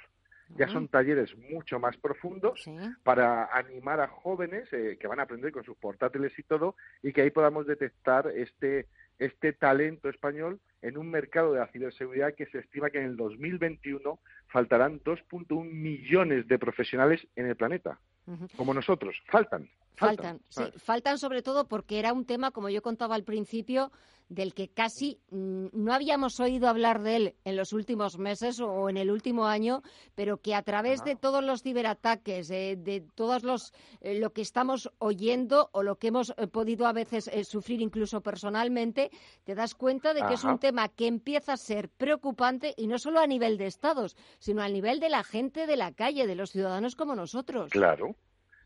Ya son talleres mucho más profundos para animar a jóvenes eh, que van a aprender con sus portátiles y todo y que ahí podamos detectar este, este talento español en un mercado de la ciberseguridad que se estima que en el 2021 faltarán 2.1 millones de profesionales en el planeta, como nosotros. Faltan. Faltan, sí, faltan sobre todo porque era un tema, como yo contaba al principio, del que casi no habíamos oído hablar de él en los últimos meses o en el último año, pero que a través de todos los ciberataques, eh, de todos los eh, lo que estamos oyendo o lo que hemos eh, podido a veces sufrir incluso personalmente, te das cuenta de que es un tema que empieza a ser preocupante y no solo a nivel de estados, sino a nivel de la gente de la calle, de los ciudadanos como nosotros. Claro.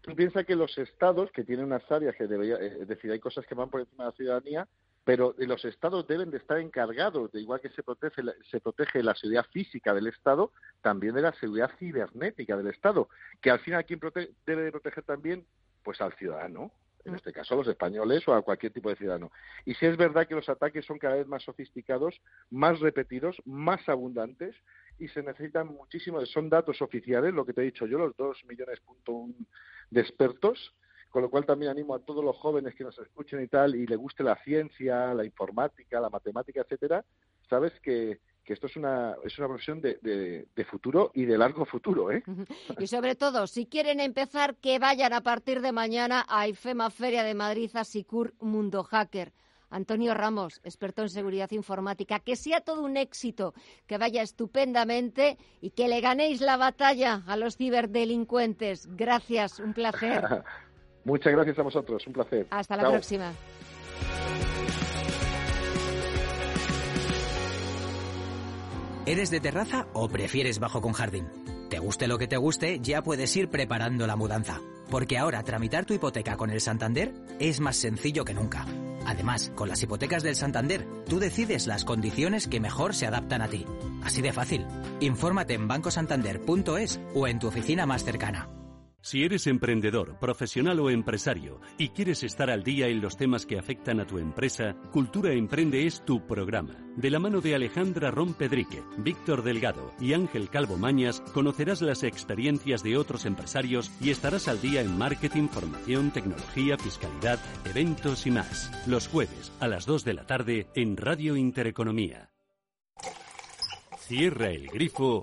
Tú piensas que los estados, que tienen unas áreas que debería, es decir, hay cosas que van por encima de la ciudadanía, pero los estados deben de estar encargados, de igual que se protege, se protege la seguridad física del Estado, también de la seguridad cibernética del Estado, que al final, ¿quién debe de proteger también? Pues al ciudadano. en este caso a los españoles o a cualquier tipo de ciudadano. Y si es verdad que los ataques son cada vez más sofisticados, más repetidos, más abundantes y se necesitan muchísimo, son datos oficiales, lo que te he dicho yo, los dos millones punto un de expertos, con lo cual también animo a todos los jóvenes que nos escuchen y tal, y le guste la ciencia, la informática, la matemática, etcétera, sabes que, que esto es una, es una profesión de, de, futuro y de largo futuro. ¿eh? Y sobre todo, si quieren empezar, que vayan a partir de mañana a IFEMA Feria de Madrid a Sicur Mundo Hacker. Antonio Ramos, experto en seguridad informática, que sea todo un éxito, que vaya estupendamente y que le ganéis la batalla a los ciberdelincuentes. Gracias, un placer. Muchas gracias a vosotros, un placer. Hasta la próxima. ¿Eres de terraza o prefieres bajo con jardín? Te guste lo que te guste, ya puedes ir preparando la mudanza. Porque ahora tramitar tu hipoteca con el Santander es más sencillo que nunca. Además, con las hipotecas del Santander, tú decides las condiciones que mejor se adaptan a ti. Así de fácil. Infórmate en bancosantander.es o en tu oficina más cercana. Si eres emprendedor, profesional o empresario y quieres estar al día en los temas que afectan a tu empresa, Cultura Emprende es tu programa. De la mano de Alejandra Rompedrique, Víctor Delgado y Ángel Calvo Mañas, conocerás las experiencias de otros empresarios y estarás al día en marketing, formación, tecnología, fiscalidad, eventos y más. Los jueves a las 2 de la tarde en Radio Intereconomía. Cierra el grifo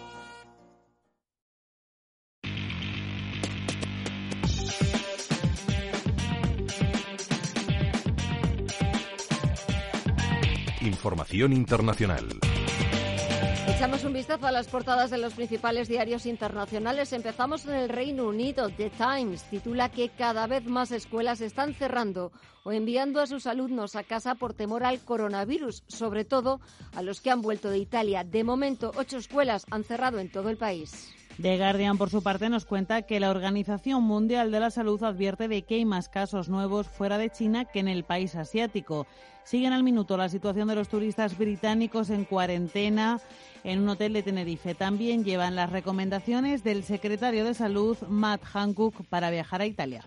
Información internacional. Echamos un vistazo a las portadas de los principales diarios internacionales. Empezamos en el Reino Unido. The Times titula que cada vez más escuelas están cerrando o enviando a sus alumnos a casa por temor al coronavirus, sobre todo a los que han vuelto de Italia. De momento, ocho escuelas han cerrado en todo el país. The Guardian, por su parte, nos cuenta que la Organización Mundial de la Salud advierte de que hay más casos nuevos fuera de China que en el país asiático. Siguen al minuto la situación de los turistas británicos en cuarentena en un hotel de Tenerife. También llevan las recomendaciones del secretario de Salud, Matt Hancock, para viajar a Italia.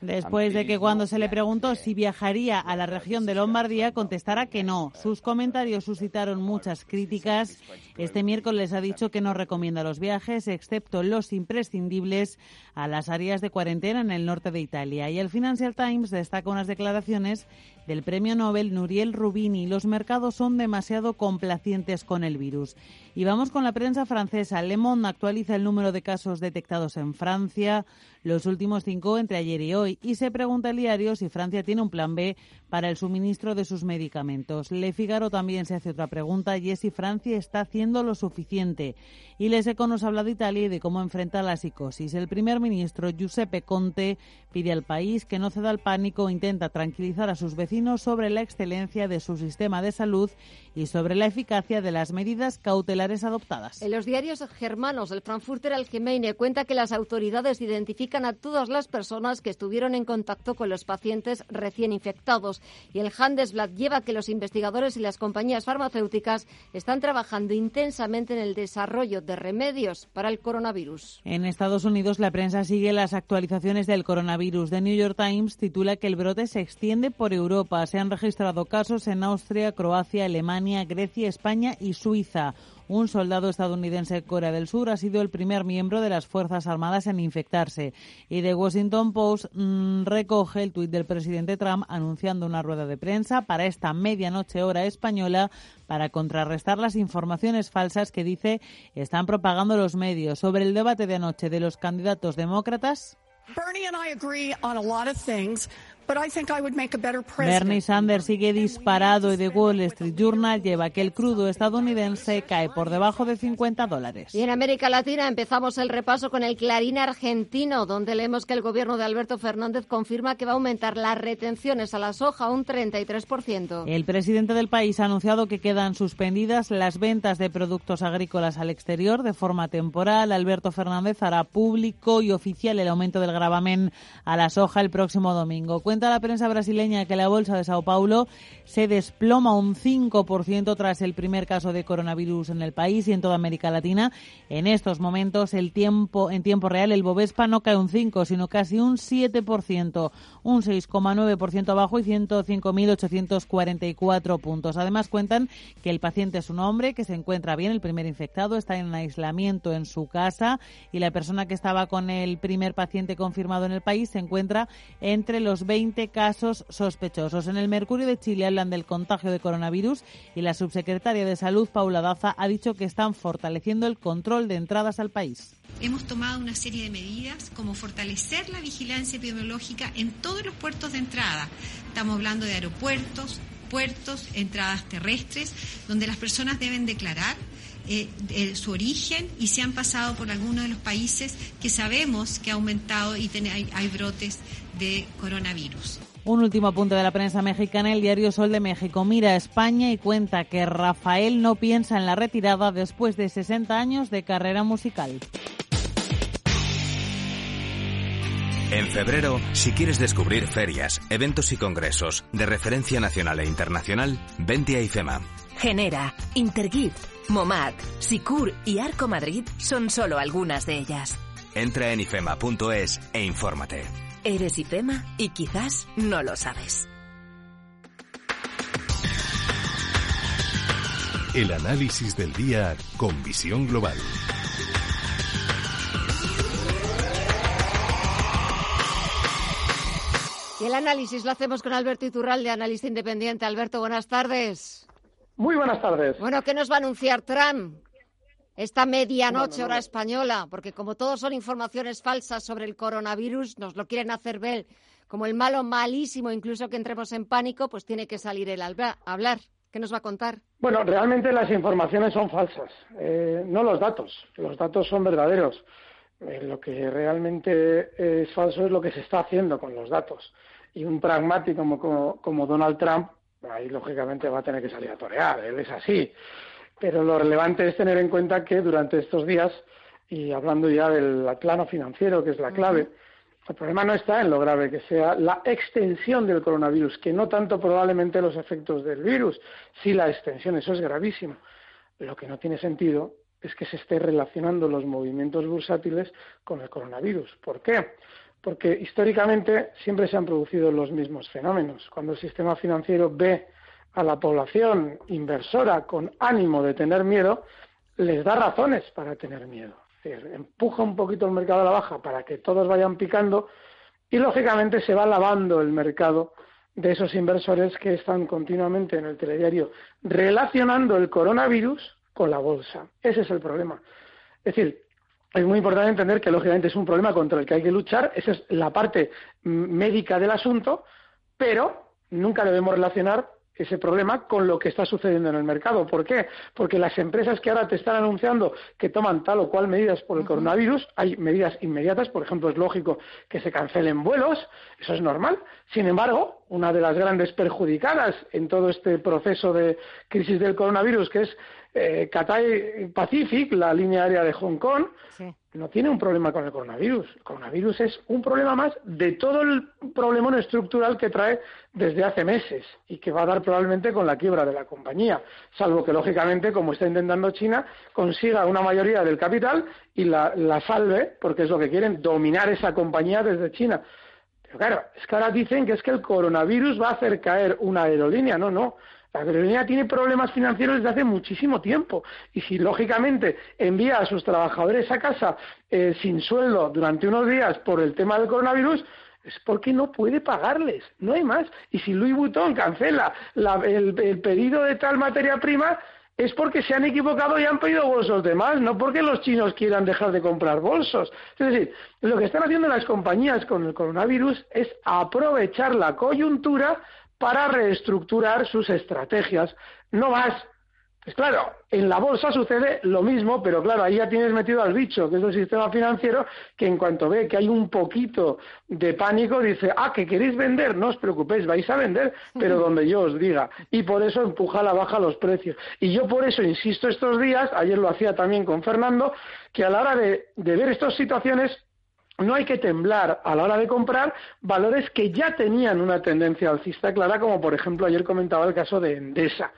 Después de que cuando se le preguntó si viajaría a la región de Lombardía contestara que no. Sus comentarios suscitaron muchas críticas. Este miércoles ha dicho que no recomienda los viajes, excepto los imprescindibles, a las áreas de cuarentena en el norte de Italia. Y el Financial Times destaca unas declaraciones del premio Nobel Nuriel Rubini. Los mercados son demasiado complacientes con el virus. Y vamos con la prensa francesa. Le Monde actualiza el número de casos detectados en Francia, los últimos cinco entre ayer y hoy, y se pregunta el diario si Francia tiene un plan B para el suministro de sus medicamentos. Le Figaro también se hace otra pregunta y es si Francia está haciendo lo suficiente. Y Les Eco nos habla de Italia y de cómo enfrenta la psicosis. El primer ministro Giuseppe Conte pide al país que no ceda al pánico e intenta tranquilizar a sus vecinos sobre la excelencia de su sistema de salud y sobre la eficacia de las medidas cautelares adoptadas. En los diarios germanos, el Frankfurter Allgemeine cuenta que las autoridades identifican a todas las personas que estuvieron en contacto con los pacientes recién infectados y el Handelsblatt lleva que los investigadores y las compañías farmacéuticas están trabajando intensamente en el desarrollo de remedios para el coronavirus. En Estados Unidos, la prensa sigue las actualizaciones del coronavirus. The New York Times titula que el brote se extiende por Europa. Se han registrado casos en Austria, Croacia, Alemania, Grecia, España y Suiza. Un soldado estadounidense de Corea del Sur ha sido el primer miembro de las Fuerzas Armadas en infectarse. Y The Washington Post mm, recoge el tuit del presidente Trump anunciando una rueda de prensa para esta medianoche hora española para contrarrestar las informaciones falsas que dice están propagando los medios sobre el debate de anoche de los candidatos demócratas. Bernie and I agree on a lot of things, Bernie Sanders sigue disparado y The Wall Street Journal lleva que el crudo estadounidense cae por debajo de 50 dólares. Y en América Latina empezamos el repaso con el Clarín argentino, donde leemos que el gobierno de Alberto Fernández confirma que va a aumentar las retenciones a la soja un 33%. El presidente del país ha anunciado que quedan suspendidas las ventas de productos agrícolas al exterior de forma temporal. Alberto Fernández hará público y oficial el aumento del gravamen a la soja el próximo domingo. Cuenta la prensa brasileña que la bolsa de Sao Paulo se desploma un 5% tras el primer caso de coronavirus en el país y en toda América Latina. En estos momentos, el tiempo en tiempo real, el Bovespa no cae un 5, sino casi un 7%, un 6,9% abajo y 105.844 puntos. Además, cuentan que el paciente es un hombre que se encuentra bien, el primer infectado está en aislamiento en su casa y la persona que estaba con el primer paciente confirmado en el país se encuentra entre los 20 casos sospechosos. En el Mercurio de Chile hablan del contagio de coronavirus y la subsecretaria de Salud, Paula Daza, ha dicho que están fortaleciendo el control de entradas al país. Hemos tomado una serie de medidas como fortalecer la vigilancia epidemiológica en todos los puertos de entrada. Estamos hablando de aeropuertos, puertos, entradas terrestres, donde las personas deben declarar eh, su origen y se han pasado por algunos de los países que sabemos que ha aumentado y hay, brotes de coronavirus. Un último apunte de la prensa mexicana. El diario Sol de México mira a España y cuenta que Rafael no piensa en la retirada después de 60 años de carrera musical. En febrero, si quieres descubrir ferias, eventos y congresos de referencia nacional e internacional, vente a IFEMA. Genera, Intergift, MOMAD, SICUR y Arco Madrid son solo algunas de ellas. Entra en ifema.es e infórmate. Eres IFEMA y quizás no lo sabes. El análisis del día con visión global. Y el análisis lo hacemos con Alberto Iturralde, analista independiente. Alberto, buenas tardes. Muy buenas tardes. Bueno, ¿qué nos va a anunciar Trump esta medianoche hora española? Porque como todos son informaciones falsas sobre el coronavirus, nos lo quieren hacer ver como el malo malísimo, incluso que entremos en pánico, pues tiene que salir él a hablar. ¿Qué nos va a contar? Bueno, realmente las informaciones son falsas, eh, no los datos. Los datos son verdaderos. Eh, lo que realmente es falso es lo que se está haciendo con los datos. Y un pragmático como Donald Trump ahí lógicamente va a tener que salir a torear, él es así. Pero lo relevante es tener en cuenta que durante estos días, y hablando ya del plano financiero, que es la clave, el problema no está en lo grave que sea la extensión del coronavirus, que no tanto probablemente los efectos del virus, sí la extensión, eso es gravísimo. Lo que no tiene sentido es que se esté relacionando los movimientos bursátiles con el coronavirus. ¿Por qué? porque históricamente siempre se han producido los mismos fenómenos. Cuando el sistema financiero ve a la población inversora con ánimo de tener miedo, les da razones para tener miedo. empuja un poquito el mercado a la baja para que todos vayan picando y lógicamente se va lavando el mercado de esos inversores que están continuamente en el telediario relacionando el coronavirus con la bolsa. Ese es el problema. Es decir, es muy importante entender que lógicamente es un problema contra el que hay que luchar, esa es la parte médica del asunto, pero nunca debemos relacionar ese problema con lo que está sucediendo en el mercado. ¿Por qué? Porque las empresas que ahora te están anunciando que toman tal o cual medidas por el coronavirus, hay medidas inmediatas, por ejemplo, es lógico que se cancelen vuelos, eso es normal. Sin embargo, una de las grandes perjudicadas en todo este proceso de crisis del coronavirus, que es eh, Cathay Pacific, la línea aérea de Hong Kong, no tiene un problema con el coronavirus. El coronavirus es un problema más de todo el problemón estructural que trae desde hace meses y que va a dar probablemente con la quiebra de la compañía, salvo que, lógicamente, como está intentando China, consiga una mayoría del capital y la, la salve, porque es lo que quieren, dominar esa compañía desde China. Pero claro, es que ahora dicen que es que el coronavirus va a hacer caer una aerolínea. No, no. La aerolínea tiene problemas financieros desde hace muchísimo tiempo y si lógicamente envía a sus trabajadores a casa eh, sin sueldo durante unos días por el tema del coronavirus, es porque no puede pagarles, no hay más. Y si Louis Vuitton cancela el, pedido de tal materia prima, es porque se han equivocado y han pedido bolsos de más, no porque los chinos quieran dejar de comprar bolsos. Es decir, lo que están haciendo las compañías con el coronavirus es aprovechar la coyuntura para reestructurar sus estrategias. No más. Pues claro, en la bolsa sucede lo mismo, pero claro, ahí ya tienes metido al bicho, que es el sistema financiero, que en cuanto ve que hay un poquito de pánico, dice, ah, que queréis vender, no os preocupéis, vais a vender, pero donde yo os diga. Y por eso empuja a la baja los precios. Y yo por eso insisto estos días, ayer lo hacía también con Fernando, que a la hora de, de ver estas situaciones, no hay que temblar a la hora de comprar valores que ya tenían una tendencia alcista clara, como por ejemplo ayer comentaba el caso de Endesa.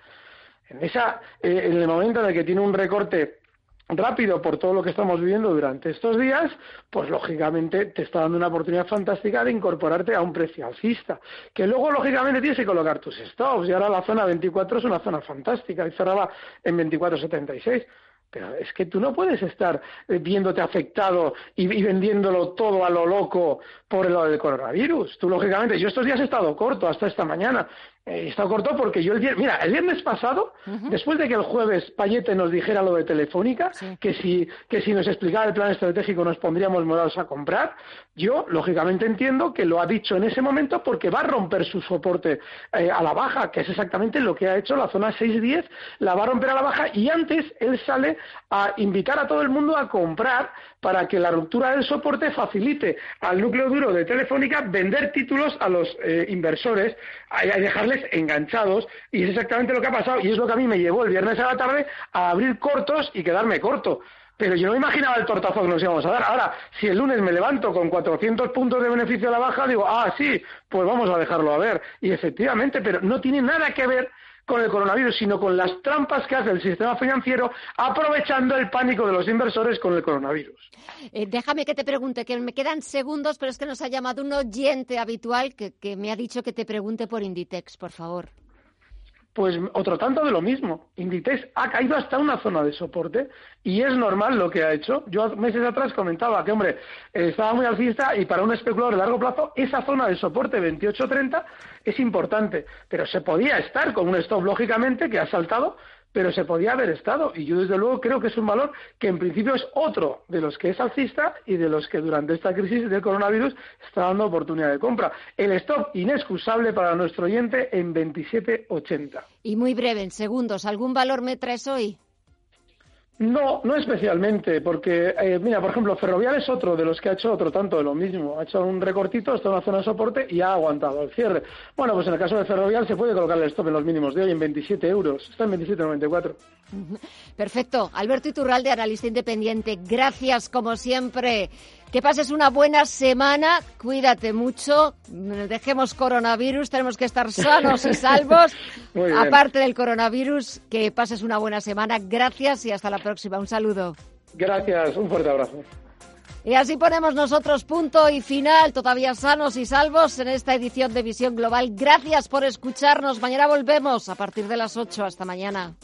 En, esa, eh, en el momento en el que tiene un recorte rápido por todo lo que estamos viviendo durante estos días, pues lógicamente te está dando una oportunidad fantástica de incorporarte a un precio alcista, que luego lógicamente tienes que colocar tus stops y ahora la zona 24 es una zona fantástica y cerraba en 24.76. Pero es que tú no puedes estar eh, viéndote afectado y, vendiéndolo todo a lo loco por el lado del coronavirus. Tú, lógicamente, yo estos días he estado corto hasta esta mañana, eh, está corto porque yo el viernes, mira, el viernes pasado, después de que el jueves Payete nos dijera lo de Telefónica, que si que si nos explicara el plan estratégico nos pondríamos morados a comprar, yo lógicamente entiendo que lo ha dicho en ese momento porque va a romper su soporte eh, a la baja, que es exactamente lo que ha hecho la zona 610, la va a romper a la baja y antes él sale a invitar a todo el mundo a comprar para que la ruptura del soporte facilite al núcleo duro de Telefónica vender títulos a los eh, inversores y dejarles enganchados. Y es exactamente lo que ha pasado y es lo que a mí me llevó el viernes a la tarde a abrir cortos y quedarme corto. Pero yo no imaginaba el tortazo que nos íbamos a dar. Ahora, si el lunes me levanto con 400 puntos de beneficio a la baja, digo, ah, sí, pues vamos a dejarlo a ver. Y efectivamente, pero no tiene nada que ver con el coronavirus, sino con las trampas que hace el sistema financiero aprovechando el pánico de los inversores con el coronavirus. Eh, déjame que te pregunte, que me quedan segundos, pero es que nos ha llamado un oyente habitual que me ha dicho que te pregunte por Inditex, por favor. Pues otro tanto de lo mismo. Inditex ha caído hasta una zona de soporte y es normal lo que ha hecho. Yo meses atrás comentaba que, hombre, estaba muy alcista y para un especulador de largo plazo esa zona de soporte 28-30 es importante, pero se podía estar con un stop lógicamente que ha saltado pero se podía haber estado. Y yo, desde luego, creo que es un valor que, en principio, es otro de los que es alcista y de los que durante esta crisis del coronavirus está dando oportunidad de compra. El stop inexcusable para nuestro oyente en 27,80. Y muy breve, en segundos, ¿algún valor me traes hoy? No, no especialmente, porque, eh, mira, por ejemplo, Ferrovial es otro de los que ha hecho otro tanto de lo mismo. Ha hecho un recortito, en una zona de soporte y ha aguantado el cierre. Bueno, pues en el caso de Ferrovial se puede colocar el stop en los mínimos de hoy en 27 euros. Está en 27,94. Perfecto. Alberto Iturralde, analista independiente. Gracias, como siempre. Que pases una buena semana, cuídate mucho, dejemos coronavirus, tenemos que estar sanos y salvos. Aparte del coronavirus, que pases una buena semana. Gracias y hasta la próxima. Un saludo. Gracias, un fuerte abrazo. Y así ponemos nosotros punto y final, todavía sanos y salvos en esta edición de Visión Global. Gracias por escucharnos. Mañana volvemos a partir de las 8. Hasta mañana.